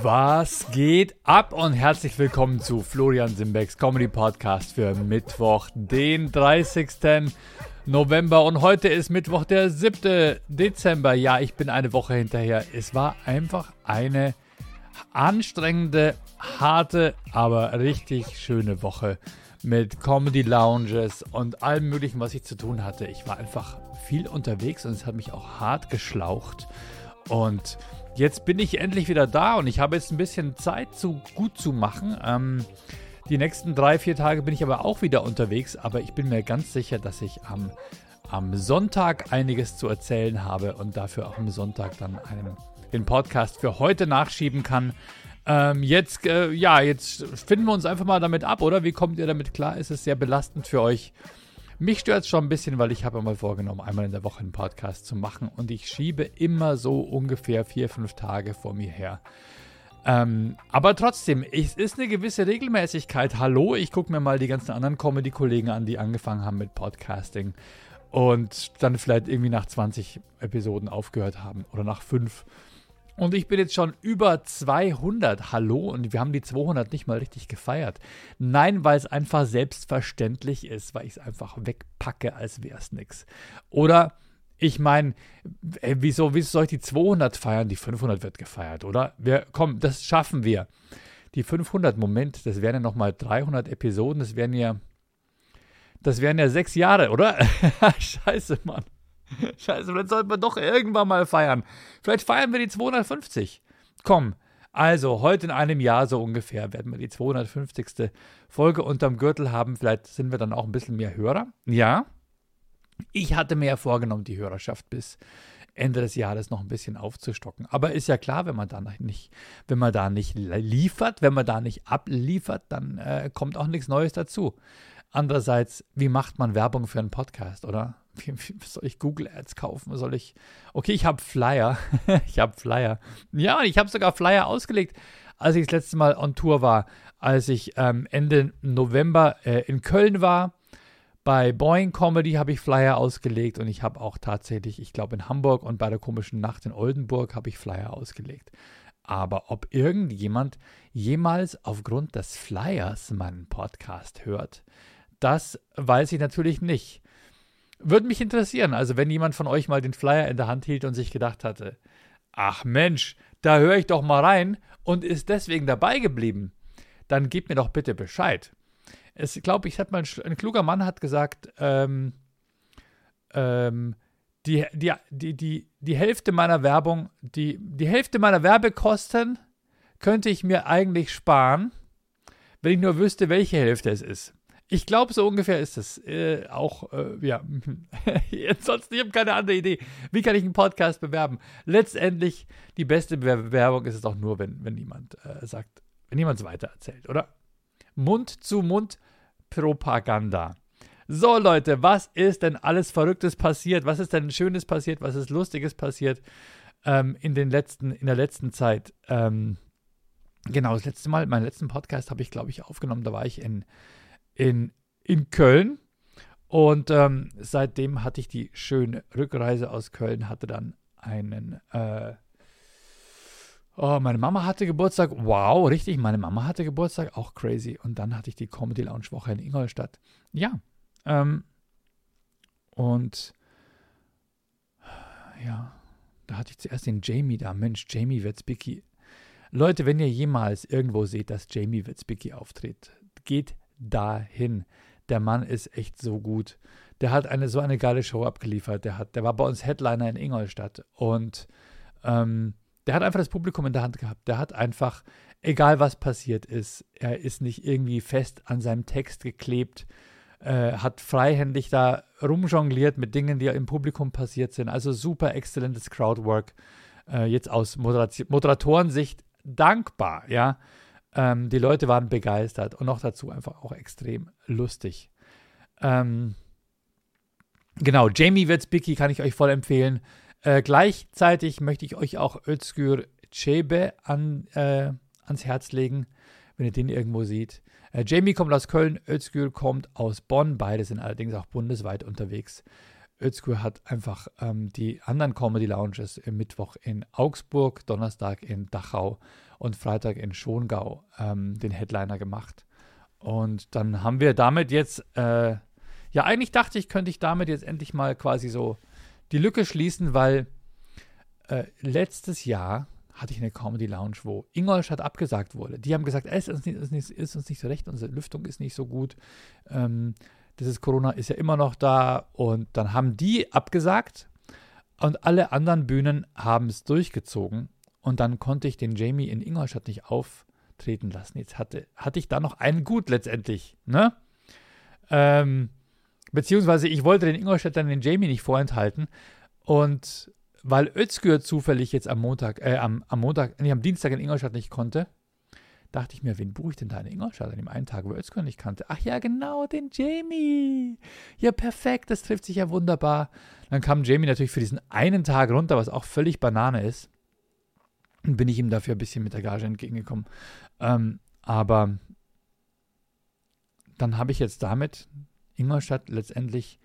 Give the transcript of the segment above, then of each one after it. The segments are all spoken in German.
Was geht ab und herzlich willkommen zu Florian Simbecks Comedy Podcast für Mittwoch, den 30. November und heute ist Mittwoch, der 7. Dezember. Ja, ich bin eine Woche hinterher. Es war einfach eine anstrengende, harte, aber richtig schöne Woche mit Comedy Lounges und allem Möglichen, was ich zu tun hatte. Ich war einfach viel unterwegs und es hat mich auch hart geschlaucht. Und jetzt bin ich endlich wieder da und ich habe jetzt ein bisschen Zeit, zu gut zu machen. Ähm, die nächsten drei, vier Tage bin ich aber auch wieder unterwegs, aber ich bin mir ganz sicher, dass ich am, am Sonntag einiges zu erzählen habe und dafür auch am Sonntag dann einen, den Podcast für heute nachschieben kann. Ähm, jetzt, äh, ja, jetzt finden wir uns einfach mal damit ab, oder? Wie kommt ihr damit klar? Ist es sehr belastend für euch? Mich stört es schon ein bisschen, weil ich habe mal vorgenommen, einmal in der Woche einen Podcast zu machen und ich schiebe immer so ungefähr vier, fünf Tage vor mir her. Ähm, aber trotzdem, es ist eine gewisse Regelmäßigkeit. Hallo, ich gucke mir mal die ganzen anderen Comedy-Kollegen an, die angefangen haben mit Podcasting und dann vielleicht irgendwie nach 20 Episoden aufgehört haben oder nach fünf. Und ich bin jetzt schon über 200. Hallo, und wir haben die 200 nicht mal richtig gefeiert. Nein, weil es einfach selbstverständlich ist, weil ich es einfach wegpacke, als wäre es nichts. Oder ich meine, wieso, wieso soll ich die 200 feiern? Die 500 wird gefeiert, oder? Wir, komm, das schaffen wir. Die 500, Moment, das wären ja nochmal 300 Episoden, das wären ja, das wären ja sechs Jahre, oder? Scheiße, Mann. Scheiße, vielleicht sollten wir doch irgendwann mal feiern. Vielleicht feiern wir die 250. Komm, also heute in einem Jahr so ungefähr werden wir die 250. Folge unterm Gürtel haben. Vielleicht sind wir dann auch ein bisschen mehr Hörer. Ja. Ich hatte mir ja vorgenommen, die Hörerschaft bis Ende des Jahres noch ein bisschen aufzustocken. Aber ist ja klar, wenn man da nicht, wenn man da nicht liefert, wenn man da nicht abliefert, dann äh, kommt auch nichts Neues dazu. Andererseits, wie macht man Werbung für einen Podcast, oder? Wie, wie soll ich Google Ads kaufen? Soll ich. Okay, ich habe Flyer. ich habe Flyer. Ja, ich habe sogar Flyer ausgelegt, als ich das letzte Mal on Tour war. Als ich ähm, Ende November äh, in Köln war. Bei Boeing Comedy habe ich Flyer ausgelegt und ich habe auch tatsächlich, ich glaube in Hamburg und bei der komischen Nacht in Oldenburg habe ich Flyer ausgelegt. Aber ob irgendjemand jemals aufgrund des Flyers meinen Podcast hört, das weiß ich natürlich nicht. Würde mich interessieren, also wenn jemand von euch mal den Flyer in der Hand hielt und sich gedacht hatte, ach Mensch, da höre ich doch mal rein und ist deswegen dabei geblieben, dann gebt mir doch bitte Bescheid. Es glaube ich, hat mal ein, ein, kluger Mann hat gesagt, ähm, ähm, die, die, die, die, die Hälfte meiner Werbung, die, die Hälfte meiner Werbekosten könnte ich mir eigentlich sparen, wenn ich nur wüsste, welche Hälfte es ist. Ich glaube, so ungefähr ist es. Äh, auch, äh, ja. Ansonsten, ich habe keine andere Idee. Wie kann ich einen Podcast bewerben? Letztendlich, die beste Bewerbung ist es auch nur, wenn, wenn niemand äh, sagt, wenn niemand es weitererzählt, oder? Mund-zu-Mund-Propaganda. So, Leute, was ist denn alles Verrücktes passiert? Was ist denn Schönes passiert? Was ist Lustiges passiert ähm, in, den letzten, in der letzten Zeit? Ähm, genau, das letzte Mal, meinen letzten Podcast habe ich, glaube ich, aufgenommen. Da war ich in in, in Köln. Und ähm, seitdem hatte ich die schöne Rückreise aus Köln, hatte dann einen, äh, oh, meine Mama hatte Geburtstag, wow, richtig, meine Mama hatte Geburtstag, auch crazy. Und dann hatte ich die Comedy Lounge Woche in Ingolstadt. Ja, ähm, und ja, da hatte ich zuerst den Jamie da. Mensch, Jamie Witzbicki. Leute, wenn ihr jemals irgendwo seht, dass Jamie Witzbicki auftritt, geht dahin. Der Mann ist echt so gut. Der hat eine so eine geile Show abgeliefert. Der, hat, der war bei uns Headliner in Ingolstadt und ähm, der hat einfach das Publikum in der Hand gehabt. Der hat einfach, egal was passiert ist, er ist nicht irgendwie fest an seinem Text geklebt, äh, hat freihändig da rumjongliert mit Dingen, die im Publikum passiert sind. Also super exzellentes Crowdwork. Äh, jetzt aus Moderation, Moderatorensicht dankbar, ja. Ähm, die Leute waren begeistert und noch dazu einfach auch extrem lustig. Ähm, genau, Jamie Witzbicki kann ich euch voll empfehlen. Äh, gleichzeitig möchte ich euch auch Özgür Çebe an, äh, ans Herz legen, wenn ihr den irgendwo seht. Äh, Jamie kommt aus Köln, Özgür kommt aus Bonn. Beide sind allerdings auch bundesweit unterwegs. Özgür hat einfach ähm, die anderen Comedy Lounges im Mittwoch in Augsburg, Donnerstag in Dachau und Freitag in Schongau ähm, den Headliner gemacht. Und dann haben wir damit jetzt, äh, ja, eigentlich dachte ich, könnte ich damit jetzt endlich mal quasi so die Lücke schließen, weil äh, letztes Jahr hatte ich eine Comedy Lounge, wo Ingolstadt abgesagt wurde. Die haben gesagt, es ist, ist, ist, uns nicht so recht, unsere Lüftung ist nicht so gut. Ähm, dieses Corona ist ja immer noch da. Und dann haben die abgesagt und alle anderen Bühnen haben es durchgezogen. Und dann konnte ich den Jamie in Ingolstadt nicht auftreten lassen. Jetzt hatte, hatte ich da noch einen Gut letztendlich. Ne? Ähm, beziehungsweise ich wollte den Ingolstadt dann den Jamie nicht vorenthalten. Und weil Özgür zufällig jetzt am Montag, äh, am, am Montag, nee, am Dienstag in Ingolstadt nicht konnte, dachte ich mir, wen buche ich denn da in Ingolstadt an dem einen Tag, wo Özgür nicht kannte? Ach ja, genau, den Jamie. Ja, perfekt, das trifft sich ja wunderbar. Dann kam Jamie natürlich für diesen einen Tag runter, was auch völlig Banane ist. Bin ich ihm dafür ein bisschen mit der Gage entgegengekommen. Ähm, aber dann habe ich jetzt damit Ingolstadt letztendlich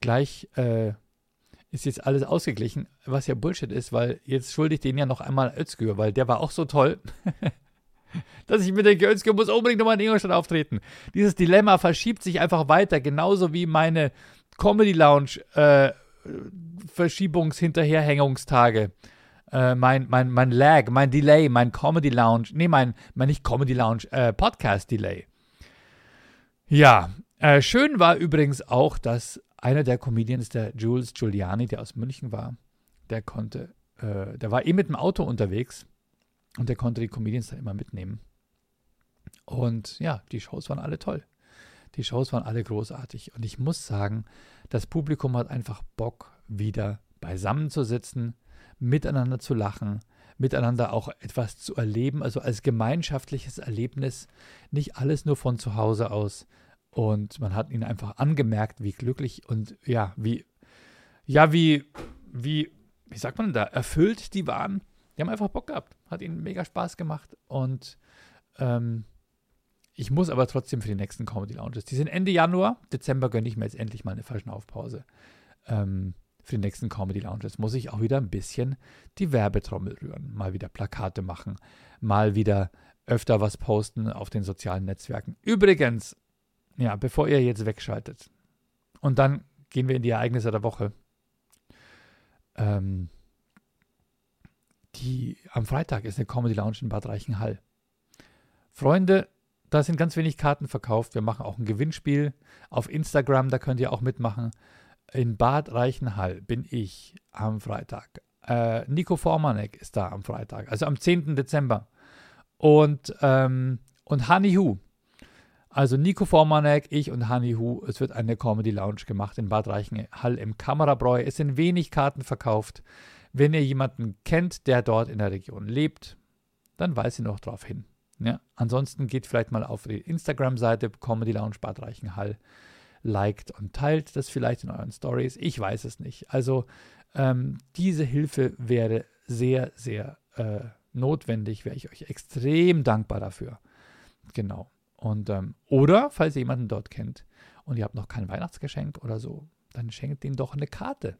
gleich äh, ist jetzt alles ausgeglichen, was ja Bullshit ist, weil jetzt schulde ich den ja noch einmal Özgür, weil der war auch so toll, dass ich mir denke, Özgür muss unbedingt nochmal in Ingolstadt auftreten. Dieses Dilemma verschiebt sich einfach weiter, genauso wie meine Comedy Lounge äh. Äh, mein, mein, mein Lag, mein Delay, mein Comedy Lounge, nee, mein, mein nicht Comedy Lounge, äh, Podcast Delay. Ja, äh, schön war übrigens auch, dass einer der Comedians, der Jules Giuliani, der aus München war, der konnte, äh, der war eh mit dem Auto unterwegs und der konnte die Comedians dann immer mitnehmen. Und ja, die Shows waren alle toll. Die Shows waren alle großartig. Und ich muss sagen, das Publikum hat einfach Bock, wieder beisammen zu sitzen, miteinander zu lachen, miteinander auch etwas zu erleben, also als gemeinschaftliches Erlebnis, nicht alles nur von zu Hause aus, und man hat ihnen einfach angemerkt, wie glücklich und ja, wie, ja, wie, wie, wie sagt man da, erfüllt die waren. Die haben einfach Bock gehabt. Hat ihnen mega Spaß gemacht. Und ähm, ich muss aber trotzdem für die nächsten Comedy Lounges. Die sind Ende Januar. Dezember gönne ich mir jetzt endlich mal eine Verschnaufpause. Ähm, für die nächsten Comedy Lounges muss ich auch wieder ein bisschen die Werbetrommel rühren. Mal wieder Plakate machen. Mal wieder öfter was posten auf den sozialen Netzwerken. Übrigens, ja, bevor ihr jetzt wegschaltet. Und dann gehen wir in die Ereignisse der Woche. Ähm, die, am Freitag ist eine Comedy Lounge in Bad Reichenhall. Freunde, da sind ganz wenig Karten verkauft. Wir machen auch ein Gewinnspiel auf Instagram, da könnt ihr auch mitmachen. In Bad Reichenhall bin ich am Freitag. Äh, Nico Formanek ist da am Freitag, also am 10. Dezember. Und, ähm, und Honey Hu, also Nico Formanek, ich und Honey Hu. Es wird eine Comedy Lounge gemacht in Bad Reichenhall im Kamerabräu. Es sind wenig Karten verkauft. Wenn ihr jemanden kennt, der dort in der Region lebt, dann weist ihr noch darauf hin. Ja? Ansonsten geht vielleicht mal auf die Instagram-Seite Comedy Lounge Bad Reichenhall, liked und teilt das vielleicht in euren Stories. Ich weiß es nicht. Also ähm, diese Hilfe wäre sehr, sehr äh, notwendig. Wäre ich euch extrem dankbar dafür. Genau. Und, ähm, oder, falls ihr jemanden dort kennt und ihr habt noch kein Weihnachtsgeschenk oder so, dann schenkt ihm doch eine Karte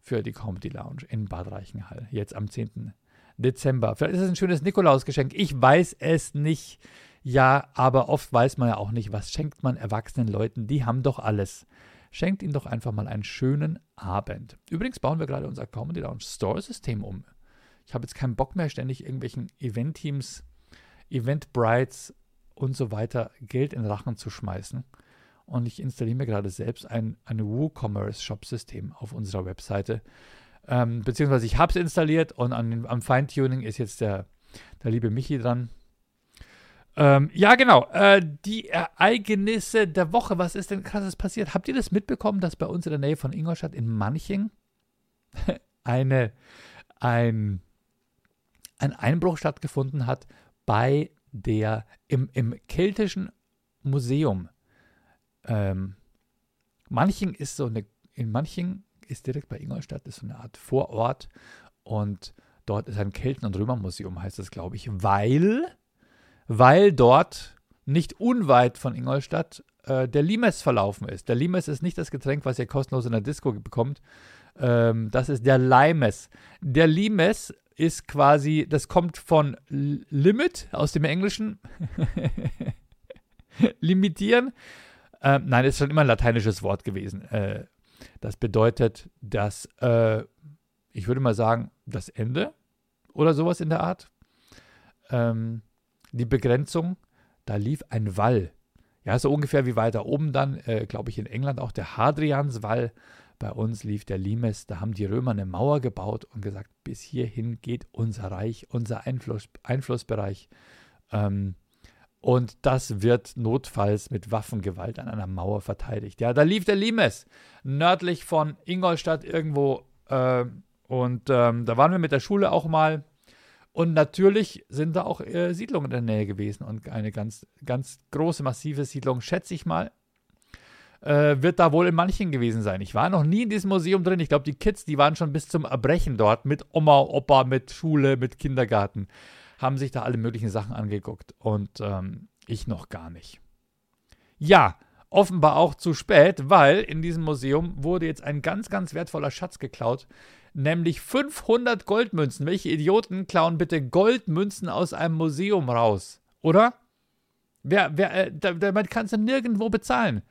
für die Comedy Lounge in Bad Reichenhall, jetzt am 10. Dezember. Vielleicht ist es ein schönes Nikolausgeschenk. Ich weiß es nicht. Ja, aber oft weiß man ja auch nicht, was schenkt man erwachsenen Leuten. Die haben doch alles. Schenkt ihnen doch einfach mal einen schönen Abend. Übrigens bauen wir gerade unser Comedy Lounge Store-System um. Ich habe jetzt keinen Bock mehr, ständig irgendwelchen Event-Teams, Event-Brides und so weiter Geld in Rachen zu schmeißen. Und ich installiere mir gerade selbst ein, ein WooCommerce-Shop-System auf unserer Webseite. Ähm, beziehungsweise ich habe es installiert und an, am Feintuning ist jetzt der, der liebe Michi dran. Ähm, ja, genau. Äh, die Ereignisse der Woche. Was ist denn krasses passiert? Habt ihr das mitbekommen, dass bei uns in der Nähe von Ingolstadt in Manching eine, ein, ein Einbruch stattgefunden hat bei der im, im keltischen Museum, ähm, Manching ist so eine, in Manching ist direkt bei Ingolstadt, ist so eine Art Vorort und dort ist ein Kelten- und Römermuseum, heißt das, glaube ich, weil, weil dort nicht unweit von Ingolstadt äh, der Limes verlaufen ist. Der Limes ist nicht das Getränk, was ihr kostenlos in der Disco bekommt. Ähm, das ist der Limes. Der Limes ist quasi, das kommt von Limit aus dem Englischen. Limitieren. Ähm, nein, ist schon immer ein lateinisches Wort gewesen. Äh, das bedeutet, dass, äh, ich würde mal sagen, das Ende oder sowas in der Art. Ähm, die Begrenzung, da lief ein Wall. Ja, so ungefähr wie weiter oben dann, äh, glaube ich, in England auch der Hadrianswall. Bei uns lief der Limes, da haben die Römer eine Mauer gebaut und gesagt, bis hierhin geht unser Reich, unser Einfluss, Einflussbereich. Ähm, und das wird notfalls mit Waffengewalt an einer Mauer verteidigt. Ja, da lief der Limes, nördlich von Ingolstadt irgendwo. Äh, und ähm, da waren wir mit der Schule auch mal. Und natürlich sind da auch äh, Siedlungen in der Nähe gewesen. Und eine ganz, ganz große, massive Siedlung, schätze ich mal, äh, wird da wohl in manchen gewesen sein. Ich war noch nie in diesem Museum drin. Ich glaube, die Kids, die waren schon bis zum Erbrechen dort mit Oma, Opa, mit Schule, mit Kindergarten haben sich da alle möglichen Sachen angeguckt und ähm, ich noch gar nicht. Ja, offenbar auch zu spät, weil in diesem Museum wurde jetzt ein ganz, ganz wertvoller Schatz geklaut, nämlich 500 Goldmünzen. Welche Idioten klauen bitte Goldmünzen aus einem Museum raus, oder? Wer, wer, äh, damit kannst du nirgendwo bezahlen.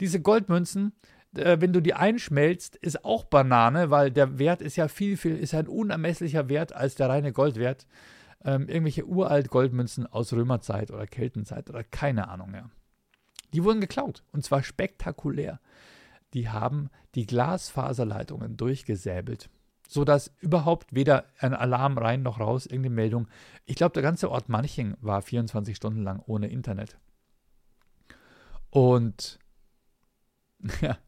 Diese Goldmünzen, äh, wenn du die einschmelzt, ist auch Banane, weil der Wert ist ja viel, viel, ist ein unermesslicher Wert als der reine Goldwert ähm, irgendwelche uralt Goldmünzen aus Römerzeit oder Keltenzeit oder keine Ahnung mehr. Die wurden geklaut und zwar spektakulär. Die haben die Glasfaserleitungen durchgesäbelt, sodass überhaupt weder ein Alarm rein noch raus, irgendeine Meldung. Ich glaube, der ganze Ort Manching war 24 Stunden lang ohne Internet. Und ja,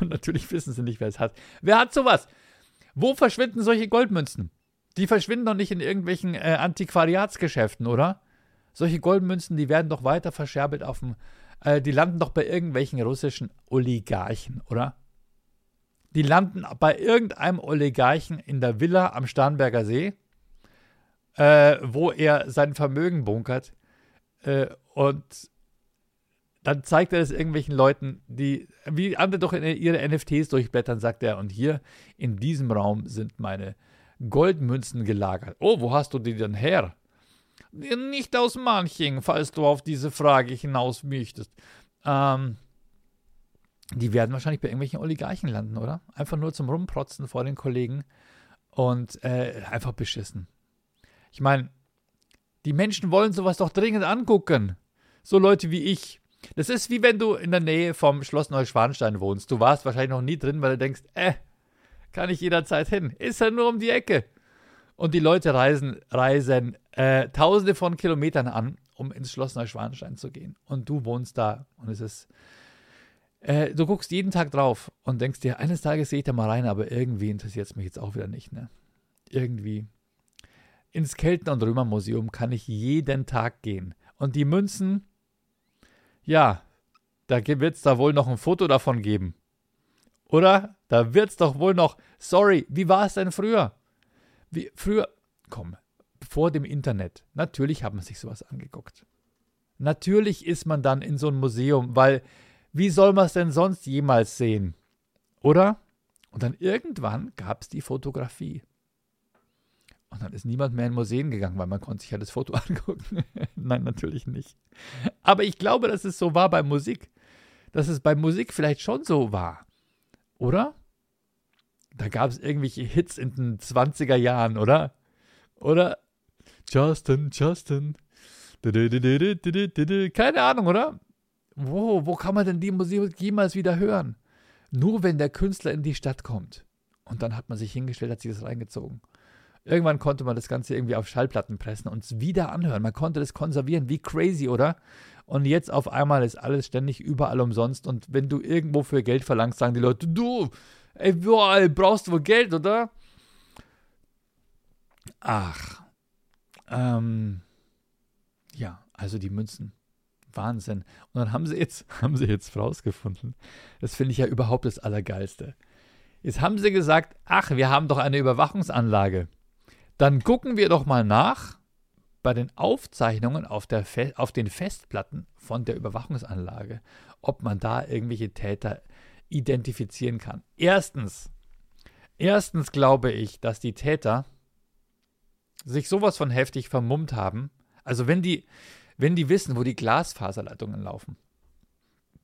und natürlich wissen sie nicht, wer es hat. Wer hat sowas? Wo verschwinden solche Goldmünzen? Die verschwinden doch nicht in irgendwelchen äh, Antiquariatsgeschäften, oder? Solche Goldmünzen, die werden doch weiter verscherbelt auf dem. Äh, die landen doch bei irgendwelchen russischen Oligarchen, oder? Die landen bei irgendeinem Oligarchen in der Villa am Starnberger See, äh, wo er sein Vermögen bunkert. Äh, und dann zeigt er es irgendwelchen Leuten, die, wie andere doch ihre NFTs durchblättern, sagt er, und hier in diesem Raum sind meine Goldmünzen gelagert. Oh, wo hast du die denn her? Nicht aus Manching, falls du auf diese Frage hinaus möchtest. Ähm, die werden wahrscheinlich bei irgendwelchen Oligarchen landen, oder? Einfach nur zum Rumprotzen vor den Kollegen und äh, einfach beschissen. Ich meine, die Menschen wollen sowas doch dringend angucken. So Leute wie ich. Das ist wie wenn du in der Nähe vom Schloss Neuschwanstein wohnst. Du warst wahrscheinlich noch nie drin, weil du denkst, äh, kann ich jederzeit hin. Ist ja nur um die Ecke. Und die Leute reisen, reisen äh, tausende von Kilometern an, um ins Schloss Neuschwanstein zu gehen. Und du wohnst da. Und es ist. Äh, du guckst jeden Tag drauf und denkst dir, eines Tages sehe ich da mal rein, aber irgendwie interessiert es mich jetzt auch wieder nicht, ne? Irgendwie. Ins Kelten- und Römermuseum kann ich jeden Tag gehen. Und die Münzen, ja, da wird es da wohl noch ein Foto davon geben. Oder? Da wird's doch wohl noch. Sorry, wie war es denn früher? Wie, früher, komm, vor dem Internet. Natürlich hat man sich sowas angeguckt. Natürlich ist man dann in so ein Museum, weil wie soll man es denn sonst jemals sehen? Oder? Und dann irgendwann gab es die Fotografie. Und dann ist niemand mehr in Museen gegangen, weil man konnte sich ja das Foto angucken. Nein, natürlich nicht. Aber ich glaube, dass es so war bei Musik. Dass es bei Musik vielleicht schon so war. Oder? Da gab es irgendwelche Hits in den 20er Jahren, oder? Oder? Justin, Justin. Keine Ahnung, oder? Wo, wo kann man denn die Musik jemals wieder hören? Nur wenn der Künstler in die Stadt kommt. Und dann hat man sich hingestellt, hat sich das reingezogen. Irgendwann konnte man das Ganze irgendwie auf Schallplatten pressen und es wieder anhören. Man konnte das konservieren, wie crazy, oder? Und jetzt auf einmal ist alles ständig überall umsonst. Und wenn du irgendwo für Geld verlangst, sagen die Leute, du, ey, boah, brauchst du wohl Geld, oder? Ach. Ähm, ja, also die Münzen. Wahnsinn. Und dann haben sie jetzt, haben sie jetzt rausgefunden. Das finde ich ja überhaupt das Allergeilste. Jetzt haben sie gesagt, ach, wir haben doch eine Überwachungsanlage. Dann gucken wir doch mal nach, bei den Aufzeichnungen auf, der auf den Festplatten von der Überwachungsanlage, ob man da irgendwelche Täter identifizieren kann. Erstens, erstens glaube ich, dass die Täter sich sowas von heftig vermummt haben. Also wenn die, wenn die wissen, wo die Glasfaserleitungen laufen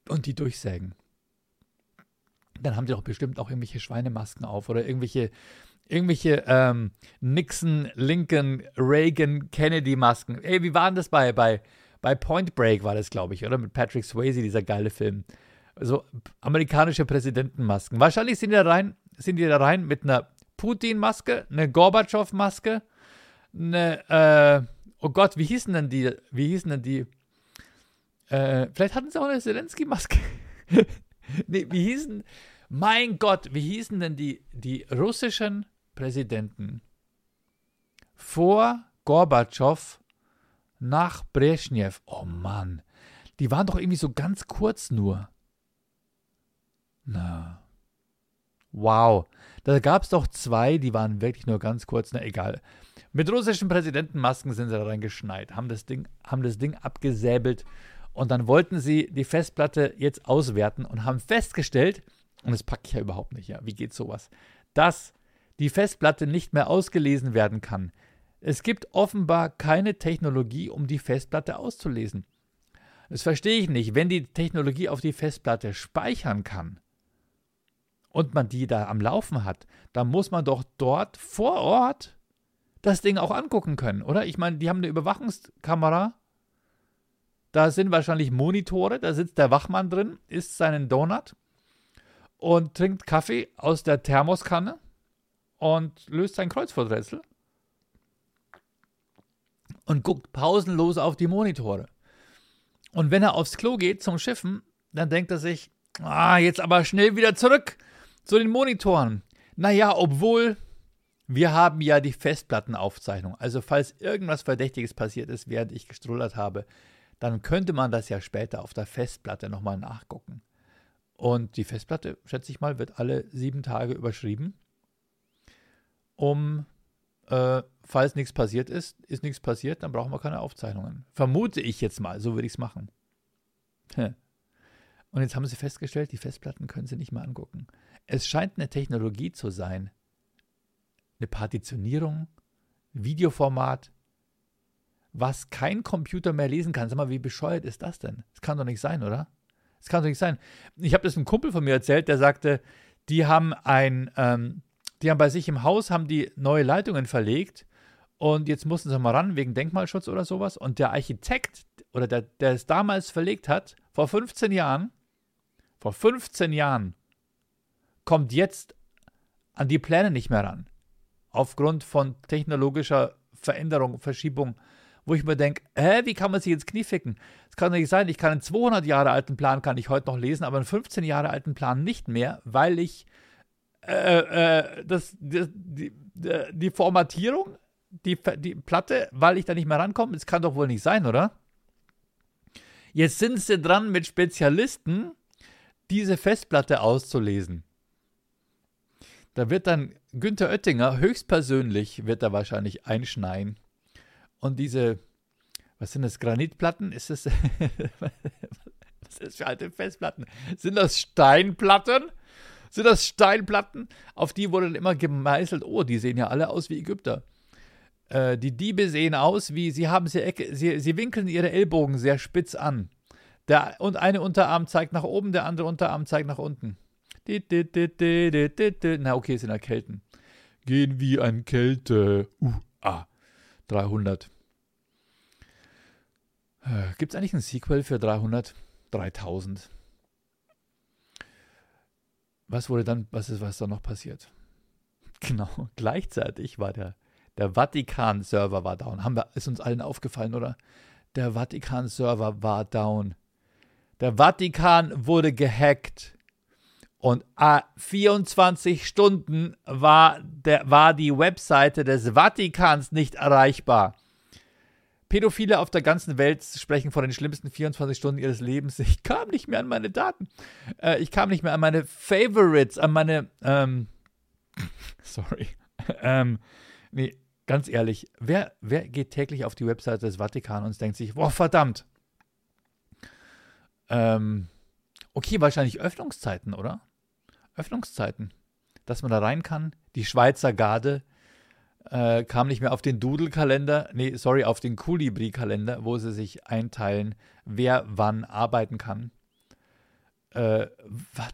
und die durchsägen, dann haben die doch bestimmt auch irgendwelche Schweinemasken auf oder irgendwelche, irgendwelche ähm, Nixon, Lincoln, Reagan, Kennedy-Masken. Ey, wie waren das bei, bei, bei Point Break war das, glaube ich, oder? Mit Patrick Swayze, dieser geile Film. So amerikanische Präsidentenmasken. Wahrscheinlich sind die da rein, sind die da rein mit einer Putin-Maske, eine Gorbatschow-Maske, eine, äh, oh Gott, wie hießen denn die, wie hießen denn die, äh, vielleicht hatten sie auch eine Zelensky-Maske. nee, wie hießen, mein Gott, wie hießen denn die, die russischen Präsidenten vor Gorbatschow nach Brezhnev? Oh Mann, die waren doch irgendwie so ganz kurz nur. Na. Wow. Da gab es doch zwei, die waren wirklich nur ganz kurz. Na egal. Mit russischen Präsidentenmasken sind sie da reingeschneit, haben das Ding, haben das Ding abgesäbelt und dann wollten sie die Festplatte jetzt auswerten und haben festgestellt, und das packe ich ja überhaupt nicht, ja, wie geht sowas, dass die Festplatte nicht mehr ausgelesen werden kann. Es gibt offenbar keine Technologie, um die Festplatte auszulesen. Das verstehe ich nicht. Wenn die Technologie auf die Festplatte speichern kann und man die da am Laufen hat, dann muss man doch dort vor Ort das Ding auch angucken können, oder? Ich meine, die haben eine Überwachungskamera da sind wahrscheinlich Monitore, da sitzt der Wachmann drin, isst seinen Donut und trinkt Kaffee aus der Thermoskanne und löst sein Kreuzworträtsel und guckt pausenlos auf die Monitore. Und wenn er aufs Klo geht zum Schiffen, dann denkt er sich, ah, jetzt aber schnell wieder zurück zu den Monitoren. Naja, obwohl wir haben ja die Festplattenaufzeichnung. Also falls irgendwas Verdächtiges passiert ist, während ich gestrullert habe, dann könnte man das ja später auf der Festplatte nochmal nachgucken. Und die Festplatte, schätze ich mal, wird alle sieben Tage überschrieben, um, äh, falls nichts passiert ist, ist nichts passiert, dann brauchen wir keine Aufzeichnungen. Vermute ich jetzt mal, so würde ich es machen. Und jetzt haben sie festgestellt, die Festplatten können sie nicht mehr angucken. Es scheint eine Technologie zu sein. Eine Partitionierung, Videoformat, was kein Computer mehr lesen kann. Sag mal, wie bescheuert ist das denn? Das kann doch nicht sein, oder? Das kann doch nicht sein. Ich habe das einem Kumpel von mir erzählt, der sagte, die haben ein, ähm, die haben bei sich im Haus, haben die neue Leitungen verlegt und jetzt mussten sie mal ran wegen Denkmalschutz oder sowas. Und der Architekt oder der, der es damals verlegt hat, vor 15 Jahren, vor 15 Jahren, kommt jetzt an die Pläne nicht mehr ran. Aufgrund von technologischer Veränderung, Verschiebung wo ich mir denke, hä, wie kann man sich ins Knie ficken? Das kann doch nicht sein. Ich kann einen 200 Jahre alten Plan kann ich heute noch lesen, aber einen 15 Jahre alten Plan nicht mehr, weil ich äh, äh, das, die, die, die Formatierung, die, die Platte, weil ich da nicht mehr rankomme, das kann doch wohl nicht sein, oder? Jetzt sind sie dran mit Spezialisten, diese Festplatte auszulesen. Da wird dann Günther Oettinger höchstpersönlich, wird er wahrscheinlich einschneien und diese, was sind das, Granitplatten? Ist das, was ist das für alte Festplatten? Sind das Steinplatten? Sind das Steinplatten? Auf die wurde dann immer gemeißelt, oh, die sehen ja alle aus wie Ägypter. Äh, die Diebe sehen aus wie, sie haben sie, sie, sie winkeln ihre Ellbogen sehr spitz an. Der, und eine Unterarm zeigt nach oben, der andere Unterarm zeigt nach unten. Na, okay, sind erkälten. Gehen wie ein Kälte. Uh, ah. 300. Äh, Gibt es eigentlich ein Sequel für 300? 3000. Was wurde dann, was ist, was da noch passiert? Genau, gleichzeitig war der, der Vatikan-Server war down. Haben wir, ist uns allen aufgefallen, oder? Der Vatikan-Server war down. Der Vatikan wurde gehackt. Und 24 Stunden war, der, war die Webseite des Vatikans nicht erreichbar. Pädophile auf der ganzen Welt sprechen von den schlimmsten 24 Stunden ihres Lebens. Ich kam nicht mehr an meine Daten. Äh, ich kam nicht mehr an meine Favorites, an meine, ähm, sorry, ähm, nee, ganz ehrlich, wer, wer geht täglich auf die Webseite des Vatikan und denkt sich, boah, verdammt. Ähm, okay, wahrscheinlich Öffnungszeiten, oder? Öffnungszeiten. Dass man da rein kann. Die Schweizer Garde äh, kam nicht mehr auf den Doodle-Kalender, nee, sorry, auf den Colibri-Kalender, wo sie sich einteilen, wer wann arbeiten kann. Äh,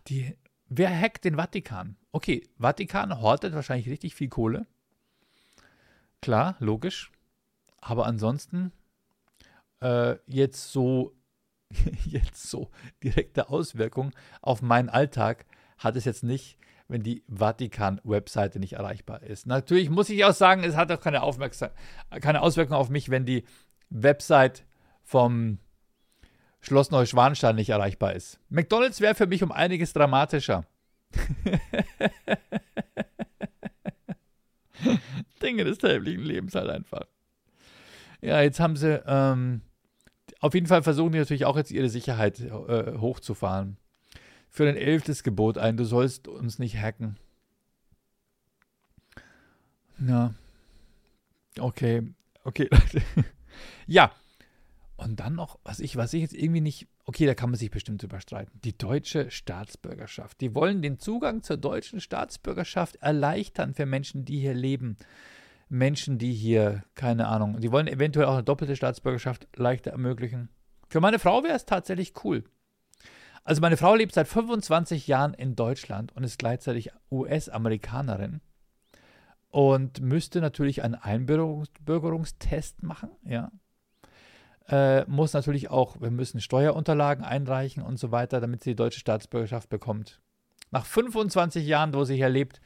die, wer hackt den Vatikan? Okay, Vatikan hortet wahrscheinlich richtig viel Kohle. Klar, logisch. Aber ansonsten äh, jetzt so jetzt so direkte Auswirkungen auf meinen Alltag hat es jetzt nicht, wenn die Vatikan-Webseite nicht erreichbar ist. Natürlich muss ich auch sagen, es hat auch keine, keine Auswirkung auf mich, wenn die Website vom Schloss Neuschwanstein nicht erreichbar ist. McDonalds wäre für mich um einiges dramatischer. Dinge des täglichen Lebens halt einfach. Ja, jetzt haben sie, ähm, auf jeden Fall versuchen die natürlich auch jetzt ihre Sicherheit äh, hochzufahren. Für ein elftes Gebot ein, du sollst uns nicht hacken. Ja. Okay, okay, Leute. ja. Und dann noch, was ich, was ich jetzt irgendwie nicht, okay, da kann man sich bestimmt überstreiten. Die deutsche Staatsbürgerschaft. Die wollen den Zugang zur deutschen Staatsbürgerschaft erleichtern für Menschen, die hier leben. Menschen, die hier, keine Ahnung, die wollen eventuell auch eine doppelte Staatsbürgerschaft leichter ermöglichen. Für meine Frau wäre es tatsächlich cool. Also meine Frau lebt seit 25 Jahren in Deutschland und ist gleichzeitig US-Amerikanerin und müsste natürlich einen Einbürgerungstest machen, ja. Äh, muss natürlich auch, wir müssen Steuerunterlagen einreichen und so weiter, damit sie die deutsche Staatsbürgerschaft bekommt. Nach 25 Jahren, wo sie hier lebt,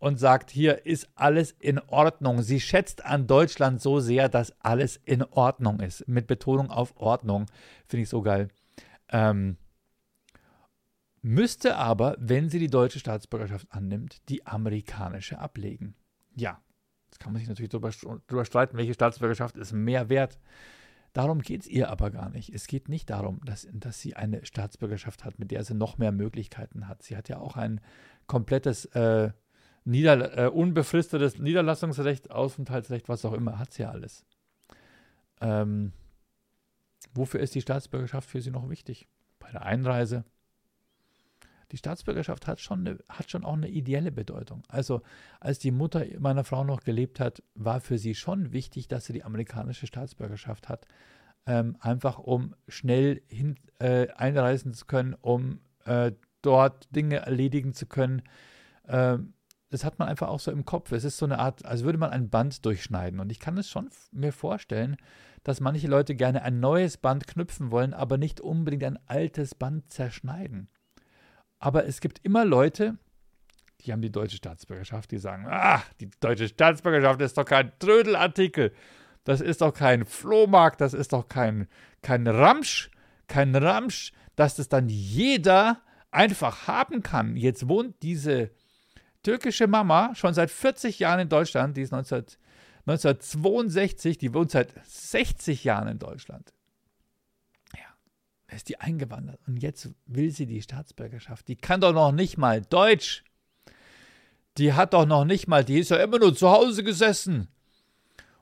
und sagt, hier ist alles in Ordnung. Sie schätzt an Deutschland so sehr, dass alles in Ordnung ist. Mit Betonung auf Ordnung. Finde ich so geil. Ähm, müsste aber, wenn sie die deutsche Staatsbürgerschaft annimmt, die amerikanische ablegen. Ja, jetzt kann man sich natürlich darüber, streiten, welche Staatsbürgerschaft ist mehr wert. Darum geht es ihr aber gar nicht. Es geht nicht darum, dass, dass sie eine Staatsbürgerschaft hat, mit der sie noch mehr Möglichkeiten hat. Sie hat ja auch ein komplettes äh, Nieder äh, unbefristetes Niederlassungsrecht, Aufenthaltsrecht, was auch immer, hat sie ja alles. Ähm, wofür ist die Staatsbürgerschaft für sie noch wichtig? Bei der Einreise. Die Staatsbürgerschaft hat schon, eine, hat schon auch eine ideelle Bedeutung. Also, als die Mutter meiner Frau noch gelebt hat, war für sie schon wichtig, dass sie die amerikanische Staatsbürgerschaft hat. Ähm, einfach um schnell hin, äh, einreisen zu können, um äh, dort Dinge erledigen zu können. Ähm, das hat man einfach auch so im Kopf. Es ist so eine Art, als würde man ein Band durchschneiden. Und ich kann es schon mir vorstellen, dass manche Leute gerne ein neues Band knüpfen wollen, aber nicht unbedingt ein altes Band zerschneiden. Aber es gibt immer Leute, die haben die deutsche Staatsbürgerschaft, die sagen, ach, die deutsche Staatsbürgerschaft ist doch kein Trödelartikel. Das ist doch kein Flohmarkt, das ist doch kein, kein Ramsch, kein Ramsch, dass das dann jeder einfach haben kann. Jetzt wohnt diese türkische Mama, schon seit 40 Jahren in Deutschland, die ist 19, 1962, die wohnt seit 60 Jahren in Deutschland. Ist die eingewandert und jetzt will sie die Staatsbürgerschaft. Die kann doch noch nicht mal Deutsch. Die hat doch noch nicht mal, die ist ja immer nur zu Hause gesessen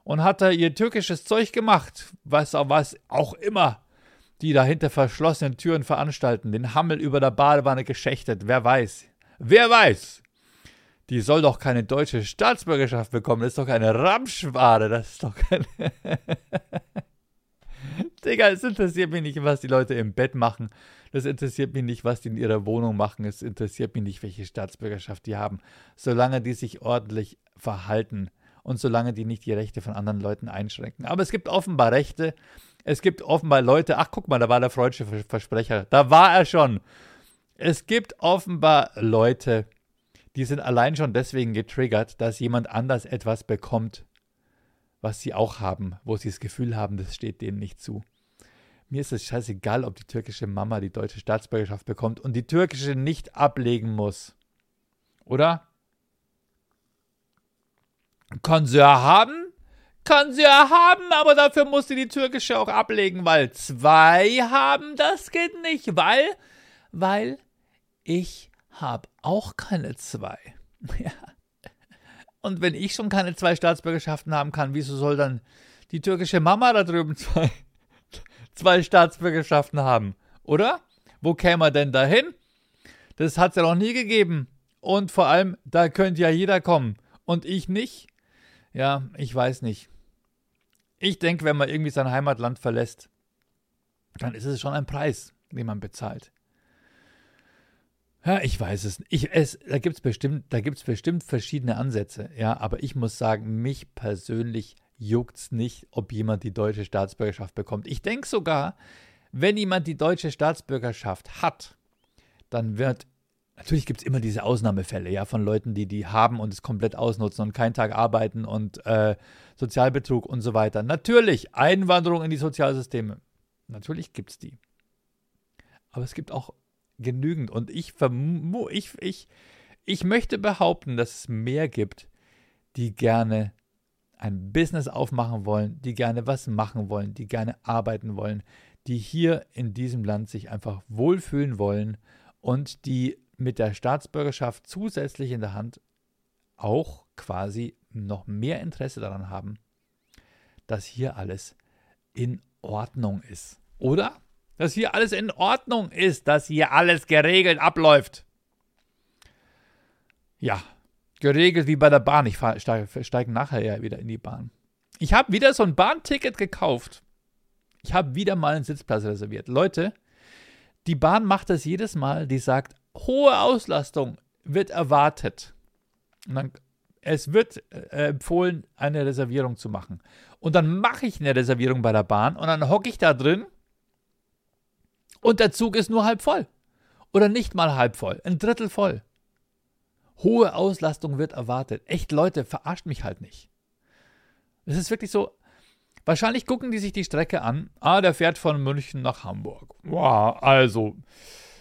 und hat da ihr türkisches Zeug gemacht, was, was auch immer die da hinter verschlossenen Türen veranstalten, den Hammel über der Badewanne geschächtet, wer weiß. Wer weiß die soll doch keine deutsche Staatsbürgerschaft bekommen. Das ist doch keine Ramschware. Das ist doch keine. Digga, es interessiert mich nicht, was die Leute im Bett machen. Das interessiert mich nicht, was die in ihrer Wohnung machen. Es interessiert mich nicht, welche Staatsbürgerschaft die haben. Solange die sich ordentlich verhalten und solange die nicht die Rechte von anderen Leuten einschränken. Aber es gibt offenbar Rechte. Es gibt offenbar Leute. Ach, guck mal, da war der freudsche Versprecher. Da war er schon. Es gibt offenbar Leute, die sind allein schon deswegen getriggert, dass jemand anders etwas bekommt, was sie auch haben, wo sie das Gefühl haben, das steht denen nicht zu. Mir ist es scheißegal, ob die türkische Mama die deutsche Staatsbürgerschaft bekommt und die türkische nicht ablegen muss. Oder? Kann sie ja haben? Kann sie ja haben, aber dafür muss sie die türkische auch ablegen, weil zwei haben, das geht nicht, weil, weil ich habe auch keine zwei. Ja. Und wenn ich schon keine zwei Staatsbürgerschaften haben kann, wieso soll dann die türkische Mama da drüben zwei, zwei Staatsbürgerschaften haben? Oder? Wo käme er denn dahin? Das hat es ja noch nie gegeben. Und vor allem, da könnte ja jeder kommen. Und ich nicht? Ja, ich weiß nicht. Ich denke, wenn man irgendwie sein Heimatland verlässt, dann ist es schon ein Preis, den man bezahlt. Ja, ich weiß es. Ich, es da gibt es bestimmt, bestimmt verschiedene Ansätze, ja, aber ich muss sagen, mich persönlich juckt es nicht, ob jemand die deutsche Staatsbürgerschaft bekommt. Ich denke sogar, wenn jemand die deutsche Staatsbürgerschaft hat, dann wird Natürlich gibt es immer diese Ausnahmefälle, ja, von Leuten, die die haben und es komplett ausnutzen und keinen Tag arbeiten und äh, Sozialbetrug und so weiter. Natürlich Einwanderung in die Sozialsysteme. Natürlich gibt es die. Aber es gibt auch genügend. Und ich, ich, ich, ich möchte behaupten, dass es mehr gibt, die gerne ein Business aufmachen wollen, die gerne was machen wollen, die gerne arbeiten wollen, die hier in diesem Land sich einfach wohlfühlen wollen und die mit der Staatsbürgerschaft zusätzlich in der Hand auch quasi noch mehr Interesse daran haben, dass hier alles in Ordnung ist. Oder? Dass hier alles in Ordnung ist, dass hier alles geregelt abläuft. Ja, geregelt wie bei der Bahn. Ich steige steig nachher ja wieder in die Bahn. Ich habe wieder so ein Bahnticket gekauft. Ich habe wieder mal einen Sitzplatz reserviert. Leute, die Bahn macht das jedes Mal. Die sagt, hohe Auslastung wird erwartet. Dann, es wird äh, empfohlen, eine Reservierung zu machen. Und dann mache ich eine Reservierung bei der Bahn und dann hocke ich da drin und der Zug ist nur halb voll. Oder nicht mal halb voll, ein Drittel voll. Hohe Auslastung wird erwartet. Echt Leute, verarscht mich halt nicht. Es ist wirklich so, wahrscheinlich gucken die sich die Strecke an. Ah, der fährt von München nach Hamburg. Wow, also,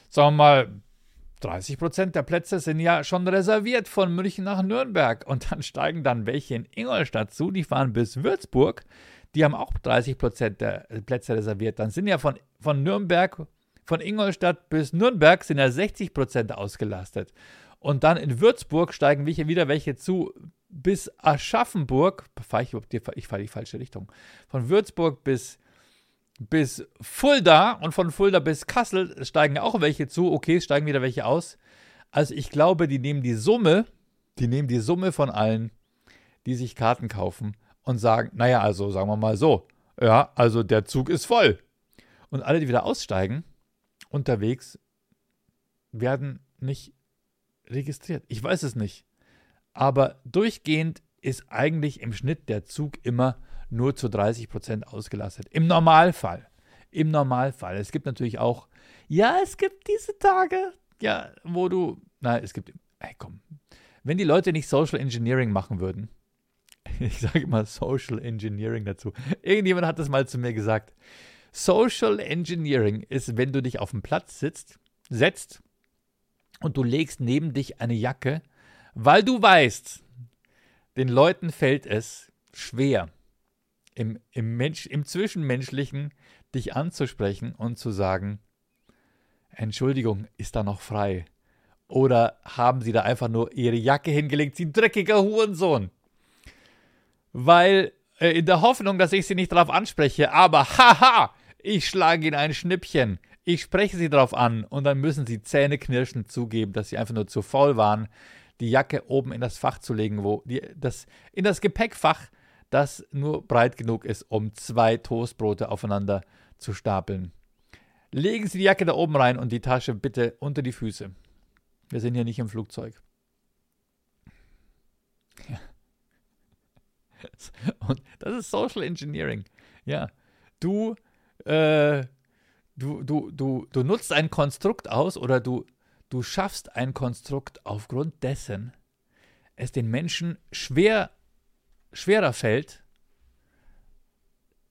sagen wir mal, 30 Prozent der Plätze sind ja schon reserviert von München nach Nürnberg. Und dann steigen dann welche in Ingolstadt zu, die fahren bis Würzburg. Die haben auch 30 Prozent der Plätze reserviert. Dann sind ja von, von Nürnberg, von Ingolstadt bis Nürnberg sind ja 60 Prozent ausgelastet. Und dann in Würzburg steigen wieder welche zu bis Aschaffenburg. Fahr ich, ich fahre die falsche Richtung. Von Würzburg bis bis Fulda und von Fulda bis Kassel steigen auch welche zu. Okay, es steigen wieder welche aus. Also ich glaube, die nehmen die Summe, die nehmen die Summe von allen, die sich Karten kaufen und sagen, naja, also sagen wir mal so, ja, also der Zug ist voll. Und alle, die wieder aussteigen, unterwegs, werden nicht registriert. Ich weiß es nicht. Aber durchgehend ist eigentlich im Schnitt der Zug immer nur zu 30 Prozent ausgelastet. Im Normalfall. Im Normalfall. Es gibt natürlich auch, ja, es gibt diese Tage, ja, wo du, na, es gibt, ey, komm, wenn die Leute nicht Social Engineering machen würden, ich sage immer Social Engineering dazu. Irgendjemand hat das mal zu mir gesagt. Social Engineering ist, wenn du dich auf den Platz sitzt, setzt und du legst neben dich eine Jacke, weil du weißt, den Leuten fällt es schwer, im, im, Mensch, im Zwischenmenschlichen dich anzusprechen und zu sagen, Entschuldigung, ist da noch frei? Oder haben sie da einfach nur ihre Jacke hingelegt, sie dreckiger Hurensohn? Weil, äh, in der Hoffnung, dass ich sie nicht darauf anspreche, aber haha, ich schlage ihnen ein Schnippchen. Ich spreche sie darauf an und dann müssen sie zähneknirschend zugeben, dass sie einfach nur zu faul waren, die Jacke oben in das Fach zu legen, wo die, das, in das Gepäckfach, das nur breit genug ist, um zwei Toastbrote aufeinander zu stapeln. Legen Sie die Jacke da oben rein und die Tasche bitte unter die Füße. Wir sind hier nicht im Flugzeug. Ja. Und das ist Social Engineering. Ja, du, äh, du, du, du, du nutzt ein Konstrukt aus oder du, du schaffst ein Konstrukt aufgrund dessen es den Menschen schwer schwerer fällt,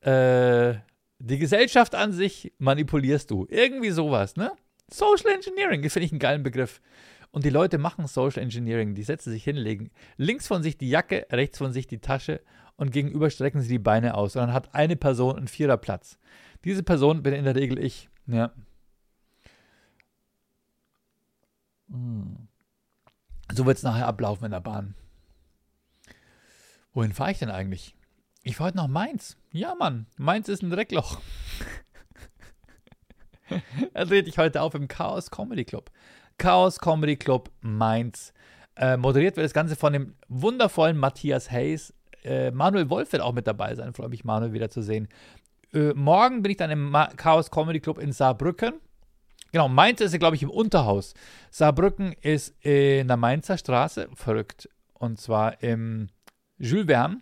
äh, die Gesellschaft an sich manipulierst du. Irgendwie sowas, ne? Social Engineering, finde ich einen geilen Begriff. Und die Leute machen Social Engineering. Die setzen sich hin, legen links von sich die Jacke, rechts von sich die Tasche und gegenüber strecken sie die Beine aus. Und dann hat eine Person einen Viererplatz. Diese Person bin in der Regel ich. Ja. Hm. So wird es nachher ablaufen in der Bahn. Wohin fahre ich denn eigentlich? Ich fahre heute nach Mainz. Ja, Mann, Mainz ist ein Dreckloch. er dreht dich heute auf im Chaos Comedy Club. Chaos Comedy Club Mainz. Äh, moderiert wird das Ganze von dem wundervollen Matthias Hayes. Äh, Manuel Wolf wird auch mit dabei sein. Freue mich, Manuel wiederzusehen. Äh, morgen bin ich dann im Ma Chaos Comedy Club in Saarbrücken. Genau, Mainz ist, glaube ich, im Unterhaus. Saarbrücken ist in der Mainzer Straße, verrückt. Und zwar im Jules Verne.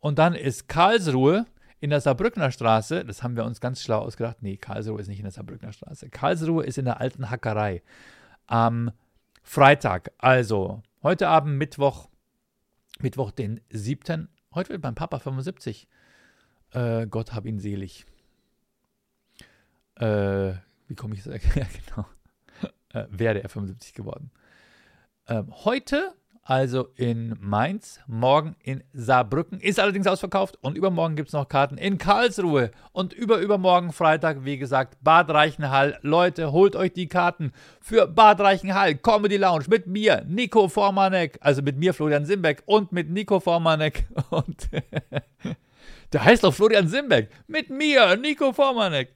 Und dann ist Karlsruhe in der Saarbrückner Straße. Das haben wir uns ganz schlau ausgedacht. Nee, Karlsruhe ist nicht in der Saarbrückner Straße. Karlsruhe ist in der alten Hackerei. Am Freitag, also heute Abend, Mittwoch, Mittwoch, den 7. Heute wird mein Papa 75. Äh, Gott hab ihn selig. Äh, wie komme ich so? ja, genau. Äh, wäre er 75 geworden. Ähm, heute also in Mainz, morgen in Saarbrücken, ist allerdings ausverkauft und übermorgen gibt es noch Karten in Karlsruhe. Und überübermorgen Freitag, wie gesagt, Bad Reichenhall. Leute, holt euch die Karten für Bad Reichenhall Comedy Lounge mit mir, Nico Formanek, also mit mir, Florian Simbeck und mit Nico Formanek. Und der heißt doch Florian Simbeck, mit mir, Nico Formanek.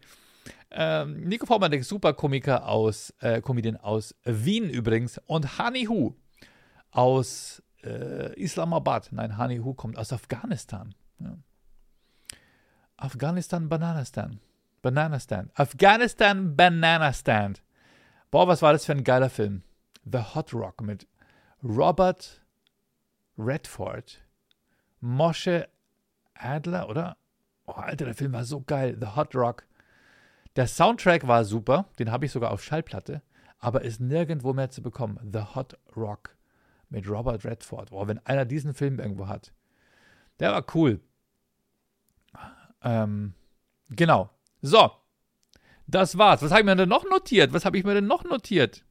Ähm, Nico Formanek, super Komiker aus, äh, Comedian aus Wien übrigens. Und Honey Hu aus äh, Islamabad. Nein, Hani Hu kommt aus Afghanistan. Ja. Afghanistan, Bananistan. Bananistan. Afghanistan, Bananistan. Boah, was war das für ein geiler Film? The Hot Rock mit Robert Redford, Moshe Adler, oder? Oh, Alter, der Film war so geil. The Hot Rock. Der Soundtrack war super. Den habe ich sogar auf Schallplatte. Aber ist nirgendwo mehr zu bekommen. The Hot Rock mit Robert Redford. Boah, wenn einer diesen Film irgendwo hat. Der war cool. Ähm, genau. So. Das war's. Was habe ich mir denn noch notiert? Was habe ich mir denn noch notiert?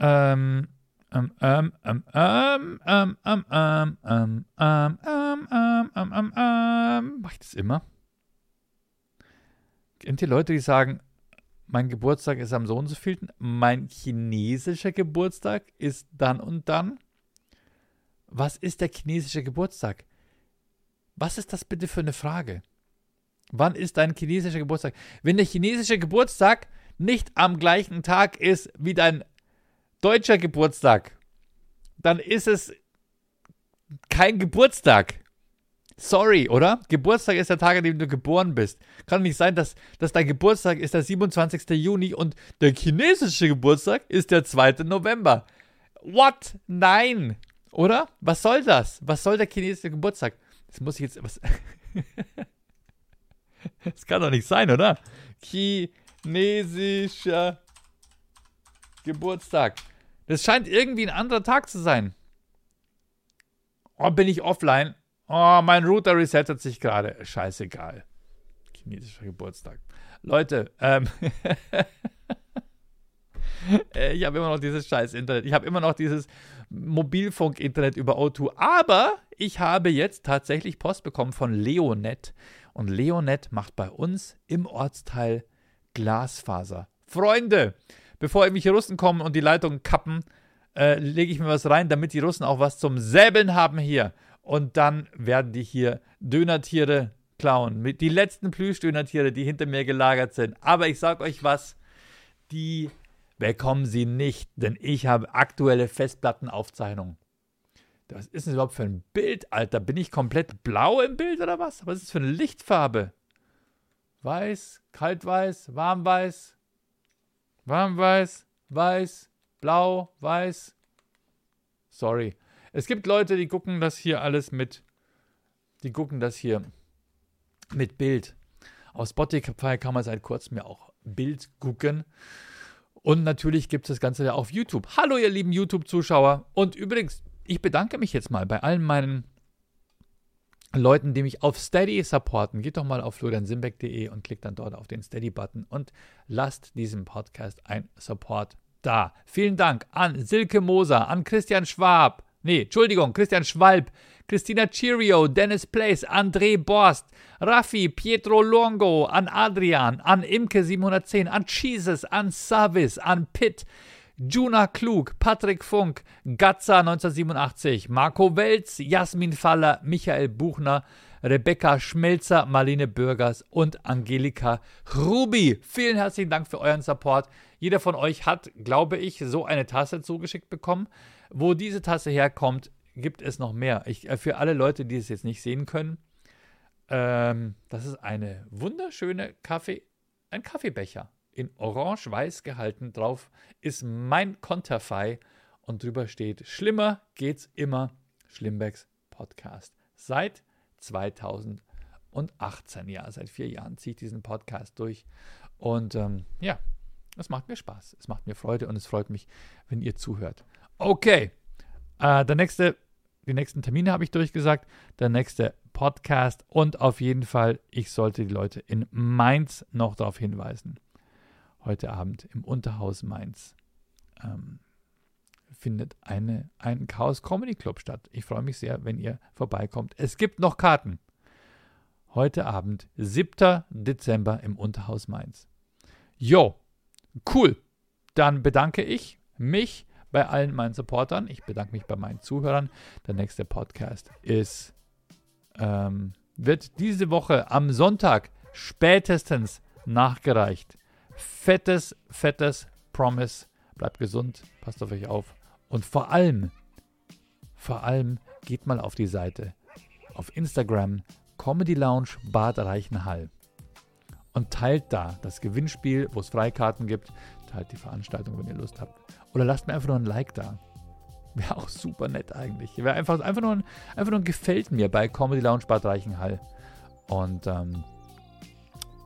Ähm, ähm, ähm, ähm, ähm, ähm, ähm, ähm, ähm, ähm, ähm, ähm, ähm, ähm, ähm, mach ich das immer? Kennt ihr Leute, die sagen, mein Geburtstag ist am so und so vielten, mein chinesischer Geburtstag ist dann und dann. Was ist der chinesische Geburtstag? Was ist das bitte für eine Frage? Wann ist dein chinesischer Geburtstag? Wenn der chinesische Geburtstag nicht am gleichen Tag ist wie dein deutscher Geburtstag, dann ist es kein Geburtstag. Sorry, oder? Geburtstag ist der Tag, an dem du geboren bist. Kann nicht sein, dass, dass dein Geburtstag ist der 27. Juni und der chinesische Geburtstag ist der 2. November. What? Nein. Oder? Was soll das? Was soll der chinesische Geburtstag? Das muss ich jetzt. Was das kann doch nicht sein, oder? Chinesischer Geburtstag. Das scheint irgendwie ein anderer Tag zu sein. Oh, bin ich offline? Oh, mein Router resettet sich gerade. Scheißegal. Chinesischer Geburtstag. Leute, ähm, äh, ich habe immer noch dieses scheiß Internet. Ich habe immer noch dieses Mobilfunk-Internet über O2. Aber ich habe jetzt tatsächlich Post bekommen von Leonet. Und Leonet macht bei uns im Ortsteil Glasfaser. Freunde, bevor irgendwelche Russen kommen und die Leitungen kappen, äh, lege ich mir was rein, damit die Russen auch was zum Säbeln haben hier. Und dann werden die hier Dönertiere klauen. Mit die letzten Plüschdönertiere, die hinter mir gelagert sind. Aber ich sag euch was, die bekommen sie nicht, denn ich habe aktuelle Festplattenaufzeichnungen. Was ist denn überhaupt für ein Bild, Alter? Bin ich komplett blau im Bild oder was? Was ist das für eine Lichtfarbe? Weiß, kaltweiß, warmweiß, warmweiß, weiß, blau, weiß. Sorry. Es gibt Leute, die gucken das hier alles mit, die gucken das hier mit Bild. Auf Spotify kann man seit kurzem ja auch Bild gucken. Und natürlich gibt es das Ganze ja auf YouTube. Hallo, ihr lieben YouTube-Zuschauer. Und übrigens, ich bedanke mich jetzt mal bei allen meinen Leuten, die mich auf Steady supporten. Geht doch mal auf floriansimbeck.de und klickt dann dort auf den Steady-Button und lasst diesem Podcast ein Support da. Vielen Dank an Silke Moser, an Christian Schwab, Nee, Entschuldigung, Christian Schwalb, Christina Cheerio, Dennis Place, André Borst, Raffi, Pietro Longo, an Adrian, an Imke710, an Jesus, an Savis, an Pitt, Juna Klug, Patrick Funk, Gatza 1987, Marco Welz, Jasmin Faller, Michael Buchner, Rebecca Schmelzer, Marlene Bürgers und Angelika Rubi. Vielen herzlichen Dank für euren Support. Jeder von euch hat, glaube ich, so eine Tasse zugeschickt bekommen. Wo diese Tasse herkommt, gibt es noch mehr. Ich, äh, für alle Leute, die es jetzt nicht sehen können, ähm, das ist eine wunderschöne Kaffee, ein Kaffeebecher in orange-weiß gehalten. Drauf ist mein Konterfei und drüber steht: Schlimmer geht's immer. Schlimmbecks Podcast. Seit 2018, ja, seit vier Jahren ziehe ich diesen Podcast durch. Und ähm, ja, es macht mir Spaß, es macht mir Freude und es freut mich, wenn ihr zuhört. Okay, äh, der nächste, die nächsten Termine habe ich durchgesagt, der nächste Podcast und auf jeden Fall, ich sollte die Leute in Mainz noch darauf hinweisen. Heute Abend im Unterhaus Mainz ähm, findet eine, ein Chaos Comedy Club statt. Ich freue mich sehr, wenn ihr vorbeikommt. Es gibt noch Karten. Heute Abend, 7. Dezember im Unterhaus Mainz. Jo, cool. Dann bedanke ich mich bei allen meinen Supportern. Ich bedanke mich bei meinen Zuhörern. Der nächste Podcast ist, ähm, wird diese Woche am Sonntag spätestens nachgereicht. Fettes, fettes Promise. Bleibt gesund, passt auf euch auf. Und vor allem, vor allem geht mal auf die Seite auf Instagram Comedy Lounge Bad Reichenhall und teilt da das Gewinnspiel, wo es Freikarten gibt. Teilt die Veranstaltung, wenn ihr Lust habt. Oder lasst mir einfach nur ein Like da. Wäre auch super nett eigentlich. Wäre einfach, einfach, nur ein, einfach nur ein Gefällt mir bei Comedy Lounge Bad Reichenhall. Und, ähm,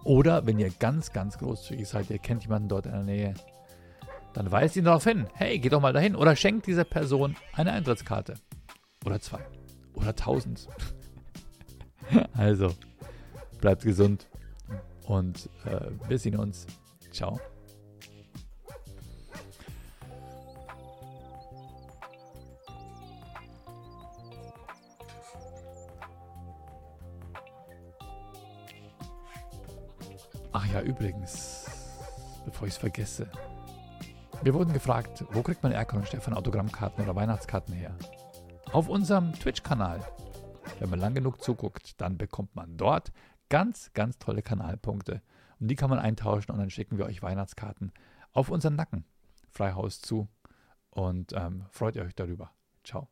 oder wenn ihr ganz, ganz großzügig seid, ihr kennt jemanden dort in der Nähe, dann weist ihn darauf hin. Hey, geh doch mal dahin. Oder schenkt dieser Person eine Eintrittskarte. Oder zwei. Oder tausend. also, bleibt gesund. Und äh, wir sehen uns. Ciao. Ja, übrigens, bevor ich es vergesse. Wir wurden gefragt, wo kriegt man Erkan und Stefan Autogrammkarten oder Weihnachtskarten her? Auf unserem Twitch-Kanal. Wenn man lang genug zuguckt, dann bekommt man dort ganz, ganz tolle Kanalpunkte. Und die kann man eintauschen und dann schicken wir euch Weihnachtskarten auf unseren Nacken. Freihaus zu. Und ähm, freut euch darüber. Ciao.